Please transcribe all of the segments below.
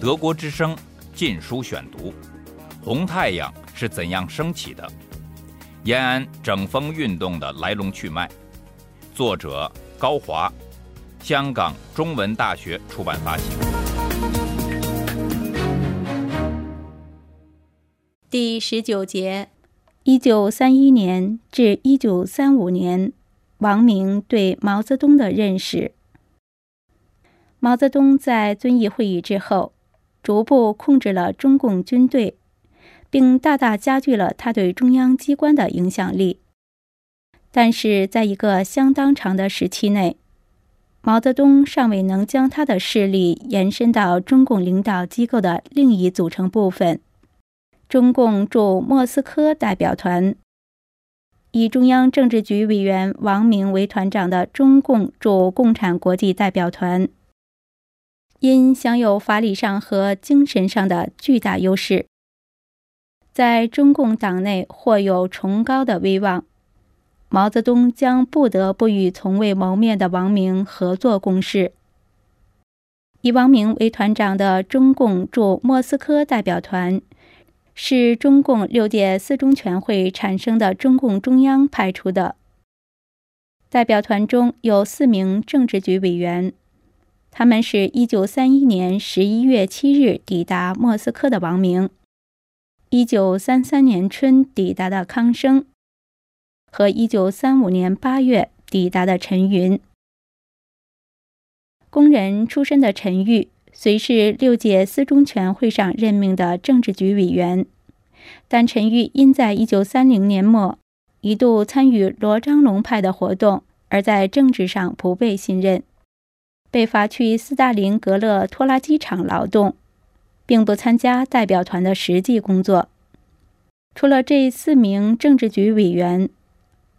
德国之声《禁书选读》：红太阳是怎样升起的？延安整风运动的来龙去脉。作者高华，香港中文大学出版发行。第十九节：一九三一年至一九三五年，王明对毛泽东的认识。毛泽东在遵义会议之后。逐步控制了中共军队，并大大加剧了他对中央机关的影响力。但是，在一个相当长的时期内，毛泽东尚未能将他的势力延伸到中共领导机构的另一组成部分——中共驻莫斯科代表团。以中央政治局委员王明为团长的中共驻共产国际代表团。因享有法理上和精神上的巨大优势，在中共党内或有崇高的威望，毛泽东将不得不与从未谋面的王明合作共事。以王明为团长的中共驻莫斯科代表团，是中共六届四中全会产生的中共中央派出的。代表团中有四名政治局委员。他们是一九三一年十一月七日抵达莫斯科的王明，一九三三年春抵达的康生，和一九三五年八月抵达的陈云。工人出身的陈玉，虽是六届四中全会上任命的政治局委员，但陈玉因在一九三零年末一度参与罗章龙派的活动，而在政治上不被信任。被罚去斯大林格勒拖拉机厂劳动，并不参加代表团的实际工作。除了这四名政治局委员，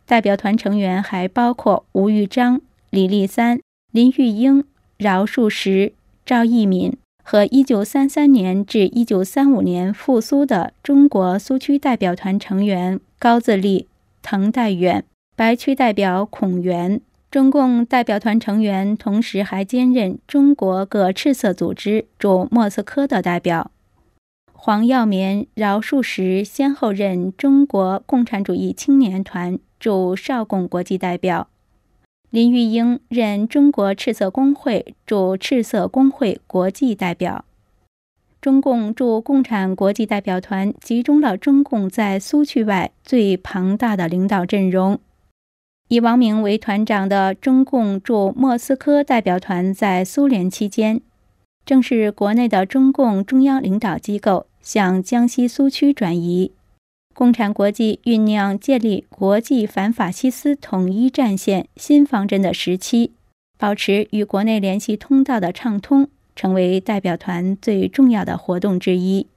代表团成员还包括吴玉章、李立三、林玉英、饶漱石、赵义敏和1933年至1935年复苏的中国苏区代表团成员高自立、滕代远、白区代表孔元。中共代表团成员同时还兼任中国各赤色组织驻莫斯科的代表。黄耀绵、饶漱石先后任中国共产主义青年团驻少共国际代表，林玉英任中国赤色工会驻赤色工会国际代表。中共驻共产国际代表团集中了中共在苏区外最庞大的领导阵容。以王明为团长的中共驻莫斯科代表团在苏联期间，正是国内的中共中央领导机构向江西苏区转移，共产国际酝酿建立国际反法西斯统一战线新方针的时期，保持与国内联系通道的畅通，成为代表团最重要的活动之一。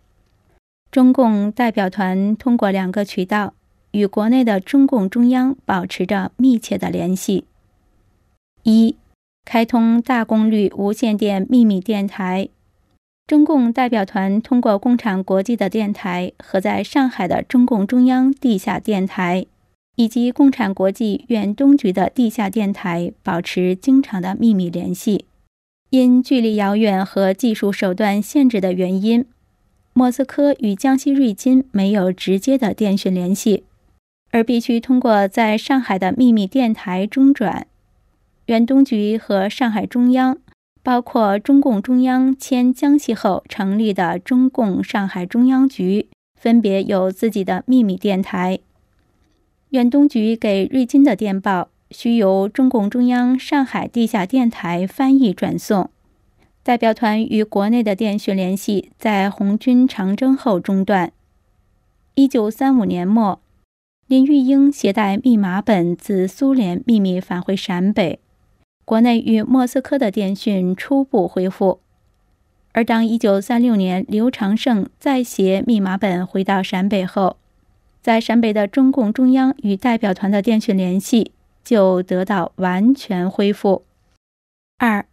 中共代表团通过两个渠道。与国内的中共中央保持着密切的联系。一、开通大功率无线电秘密电台。中共代表团通过共产国际的电台和在上海的中共中央地下电台，以及共产国际远东局的地下电台保持经常的秘密联系。因距离遥远和技术手段限制的原因，莫斯科与江西瑞金没有直接的电讯联系。而必须通过在上海的秘密电台中转，远东局和上海中央，包括中共中央迁江西后成立的中共上海中央局，分别有自己的秘密电台。远东局给瑞金的电报需由中共中央上海地下电台翻译转送。代表团与国内的电讯联系在红军长征后中断。一九三五年末。林玉英携带密码本自苏联秘密返回陕北，国内与莫斯科的电讯初步恢复。而当1936年刘长胜再携密码本回到陕北后，在陕北的中共中央与代表团的电讯联系就得到完全恢复。二、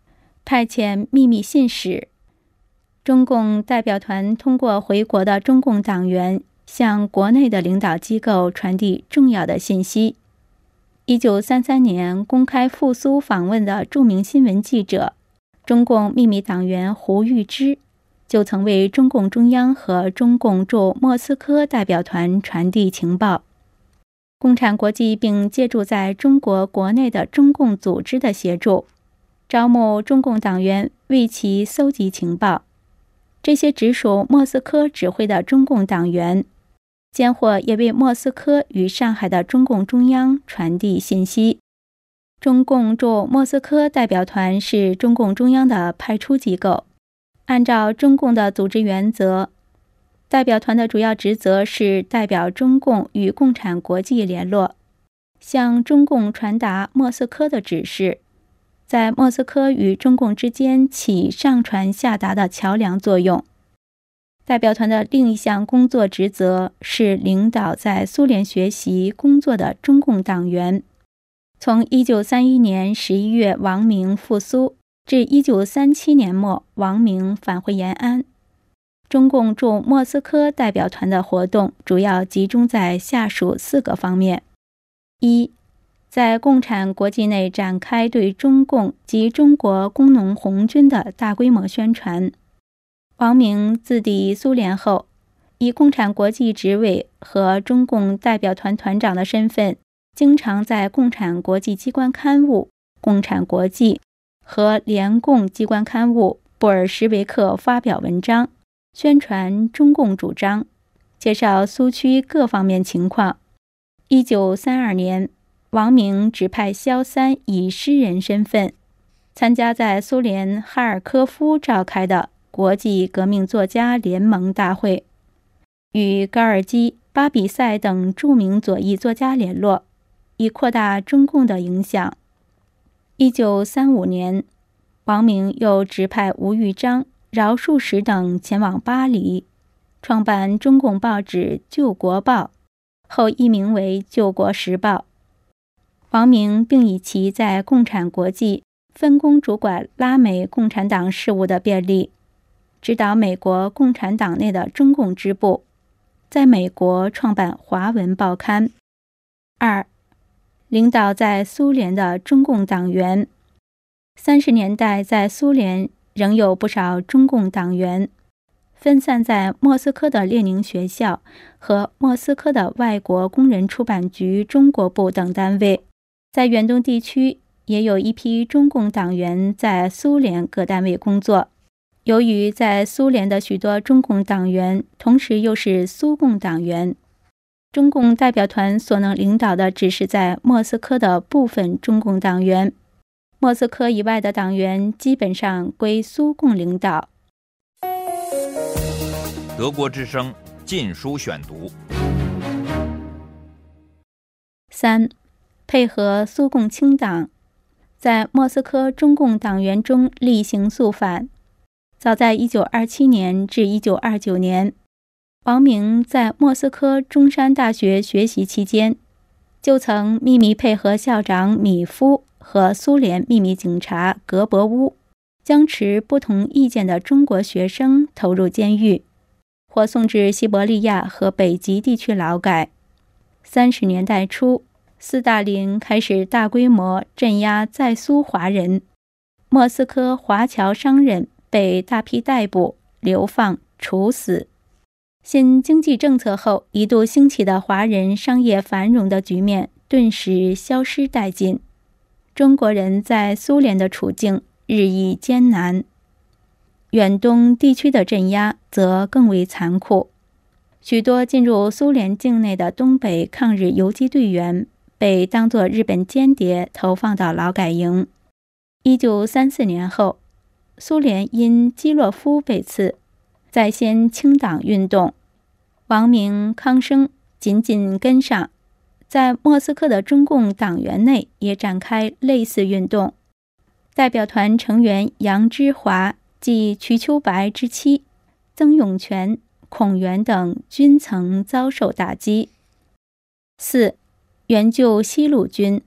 派遣秘密信使，中共代表团通过回国的中共党员。向国内的领导机构传递重要的信息。一九三三年公开复苏访问的著名新闻记者、中共秘密党员胡玉芝就曾为中共中央和中共驻莫斯科代表团传递情报。共产国际并借助在中国国内的中共组织的协助，招募中共党员为其搜集情报。这些直属莫斯科指挥的中共党员，间或也为莫斯科与上海的中共中央传递信息。中共驻莫斯科代表团是中共中央的派出机构，按照中共的组织原则。代表团的主要职责是代表中共与共产国际联络，向中共传达莫斯科的指示，在莫斯科与中共之间起上传下达的桥梁作用。代表团的另一项工作职责是领导在苏联学习工作的中共党员。从1931年11月王明复苏至1937年末王明返回延安。中共驻莫斯科代表团的活动主要集中在下属四个方面：一，在共产国际内展开对中共及中国工农红军的大规模宣传。王明自抵苏联后，以共产国际执委和中共代表团团长的身份，经常在共产国际机关刊物《共产国际》和联共机关刊物《布尔什维克》发表文章。宣传中共主张，介绍苏区各方面情况。一九三二年，王明指派萧三以诗人身份参加在苏联哈尔科夫召开的国际革命作家联盟大会，与高尔基、巴比塞等著名左翼作家联络，以扩大中共的影响。一九三五年，王明又指派吴玉章。饶漱石等前往巴黎，创办中共报纸《救国报》，后易名为《救国时报》。王明并以其在共产国际分工主管拉美共产党事务的便利，指导美国共产党内的中共支部，在美国创办华文报刊。二，领导在苏联的中共党员。三十年代在苏联。仍有不少中共党员分散在莫斯科的列宁学校和莫斯科的外国工人出版局中国部等单位，在远东地区也有一批中共党员在苏联各单位工作。由于在苏联的许多中共党员同时又是苏共党员，中共代表团所能领导的只是在莫斯科的部分中共党员。莫斯科以外的党员基本上归苏共领导。德国之声《禁书选读》三，配合苏共清党，在莫斯科中共党员中例行肃反。早在1927年至1929年，王明在莫斯科中山大学学习期间，就曾秘密配合校长米夫。和苏联秘密警察格伯乌将持不同意见的中国学生投入监狱，或送至西伯利亚和北极地区劳改。三十年代初，斯大林开始大规模镇压在苏华人，莫斯科华侨商人被大批逮捕、流放、处死。新经济政策后一度兴起的华人商业繁荣的局面顿时消失殆尽。中国人在苏联的处境日益艰难，远东地区的镇压则更为残酷。许多进入苏联境内的东北抗日游击队员被当作日本间谍投放到劳改营。一九三四年后，苏联因基洛夫被刺，在先清党运动，王明、康生紧紧跟上。在莫斯科的中共党员内也展开类似运动，代表团成员杨之华及瞿秋白之妻曾永权、孔元等均曾遭受打击。四、援救西路军。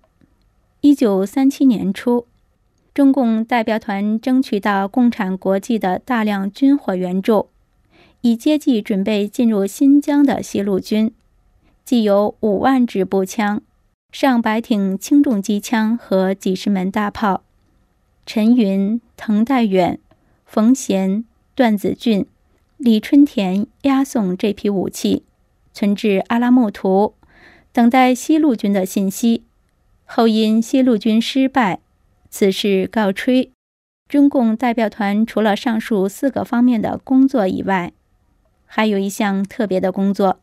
一九三七年初，中共代表团争取到共产国际的大量军火援助，以接济准备进入新疆的西路军。既有五万支步枪、上百挺轻重机枪和几十门大炮。陈云、滕代远、冯贤、段子俊、李春田押送这批武器，存至阿拉木图，等待西路军的信息。后因西路军失败，此事告吹。中共代表团除了上述四个方面的工作以外，还有一项特别的工作，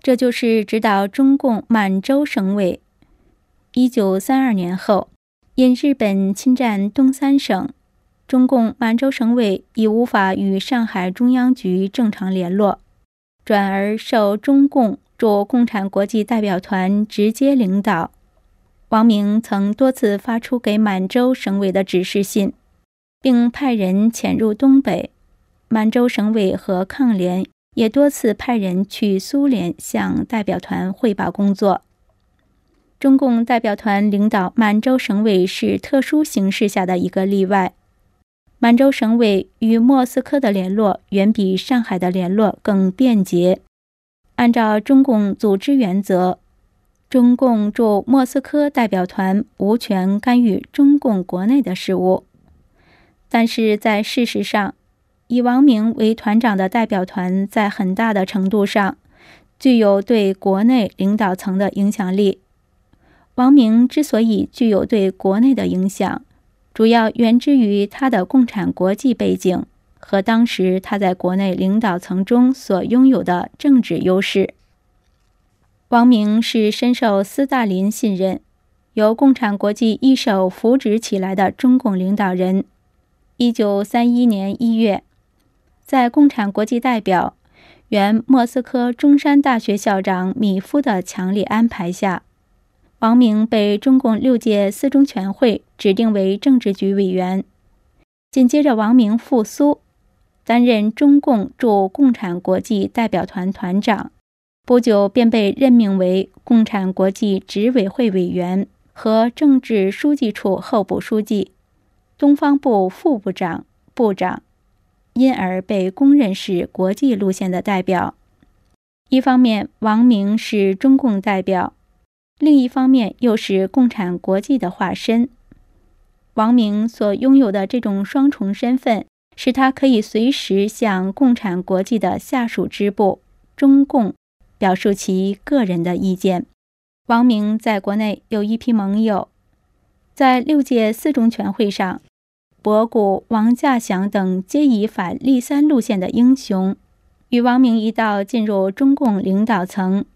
这就是指导中共满洲省委。一九三二年后，因日本侵占东三省，中共满洲省委已无法与上海中央局正常联络，转而受中共驻共产国际代表团直接领导。王明曾多次发出给满洲省委的指示信。并派人潜入东北，满洲省委和抗联也多次派人去苏联向代表团汇报工作。中共代表团领导满洲省委是特殊形势下的一个例外。满洲省委与莫斯科的联络远比上海的联络更便捷。按照中共组织原则，中共驻莫斯科代表团无权干预中共国内的事务。但是在事实上，以王明为团长的代表团在很大的程度上具有对国内领导层的影响力。王明之所以具有对国内的影响，主要源自于他的共产国际背景和当时他在国内领导层中所拥有的政治优势。王明是深受斯大林信任、由共产国际一手扶植起来的中共领导人。一九三一年一月，在共产国际代表、原莫斯科中山大学校长米夫的强力安排下，王明被中共六届四中全会指定为政治局委员。紧接着，王明复苏，担任中共驻共产国际代表团团长。不久，便被任命为共产国际执委会委员和政治书记处候补书记。东方部副部长、部长，因而被公认是国际路线的代表。一方面，王明是中共代表；另一方面，又是共产国际的化身。王明所拥有的这种双重身份，使他可以随时向共产国际的下属支部中共表述其个人的意见。王明在国内有一批盟友。在六届四中全会上，博古、王稼祥等皆以反立三路线的英雄，与王明一道进入中共领导层。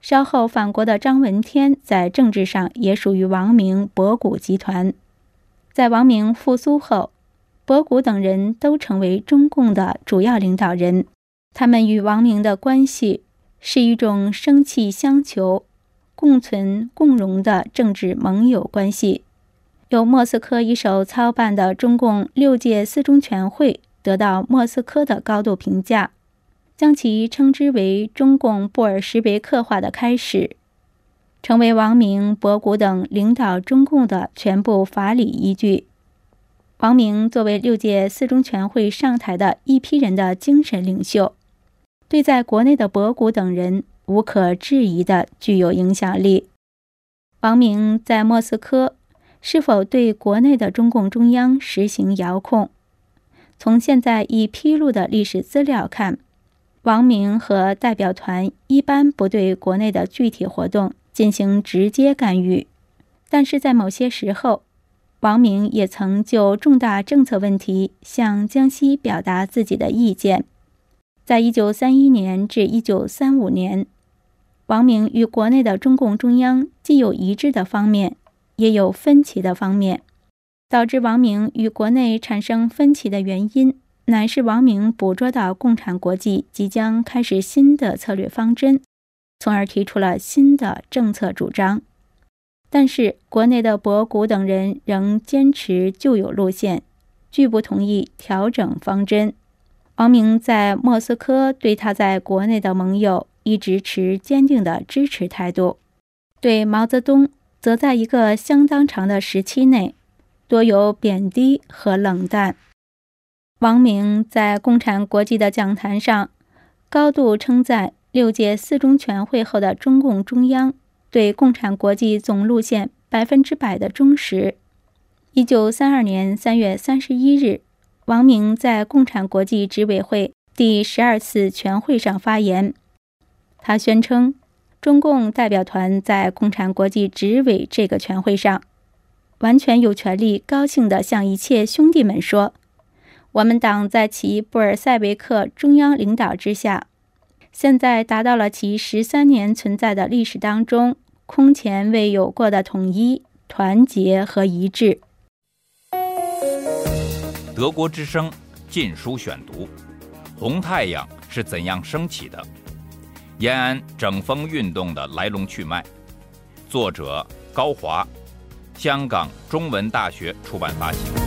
稍后返国的张闻天在政治上也属于王明、博古集团。在王明复苏后，博古等人都成为中共的主要领导人。他们与王明的关系是一种生气相求。共存共荣的政治盟友关系，由莫斯科一手操办的中共六届四中全会得到莫斯科的高度评价，将其称之为中共布尔什维克化的开始，成为王明、博古等领导中共的全部法理依据。王明作为六届四中全会上台的一批人的精神领袖，对在国内的博古等人。无可置疑的具有影响力。王明在莫斯科是否对国内的中共中央实行遥控？从现在已披露的历史资料看，王明和代表团一般不对国内的具体活动进行直接干预，但是在某些时候，王明也曾就重大政策问题向江西表达自己的意见。在一九三一年至一九三五年。王明与国内的中共中央既有一致的方面，也有分歧的方面。导致王明与国内产生分歧的原因，乃是王明捕捉到共产国际即将开始新的策略方针，从而提出了新的政策主张。但是，国内的博古等人仍坚持旧有路线，拒不同意调整方针。王明在莫斯科对他在国内的盟友。一直持坚定的支持态度，对毛泽东则在一个相当长的时期内多有贬低和冷淡。王明在共产国际的讲坛上高度称赞六届四中全会后的中共中央对共产国际总路线百分之百的忠实。一九三二年三月三十一日，王明在共产国际执委会第十二次全会上发言。他宣称，中共代表团在共产国际执委这个全会上，完全有权利高兴地向一切兄弟们说：“我们党在其布尔塞维克中央领导之下，现在达到了其十三年存在的历史当中空前未有过的统一、团结和一致。”德国之声《禁书选读》：红太阳是怎样升起的？延安整风运动的来龙去脉。作者高华，香港中文大学出版发行。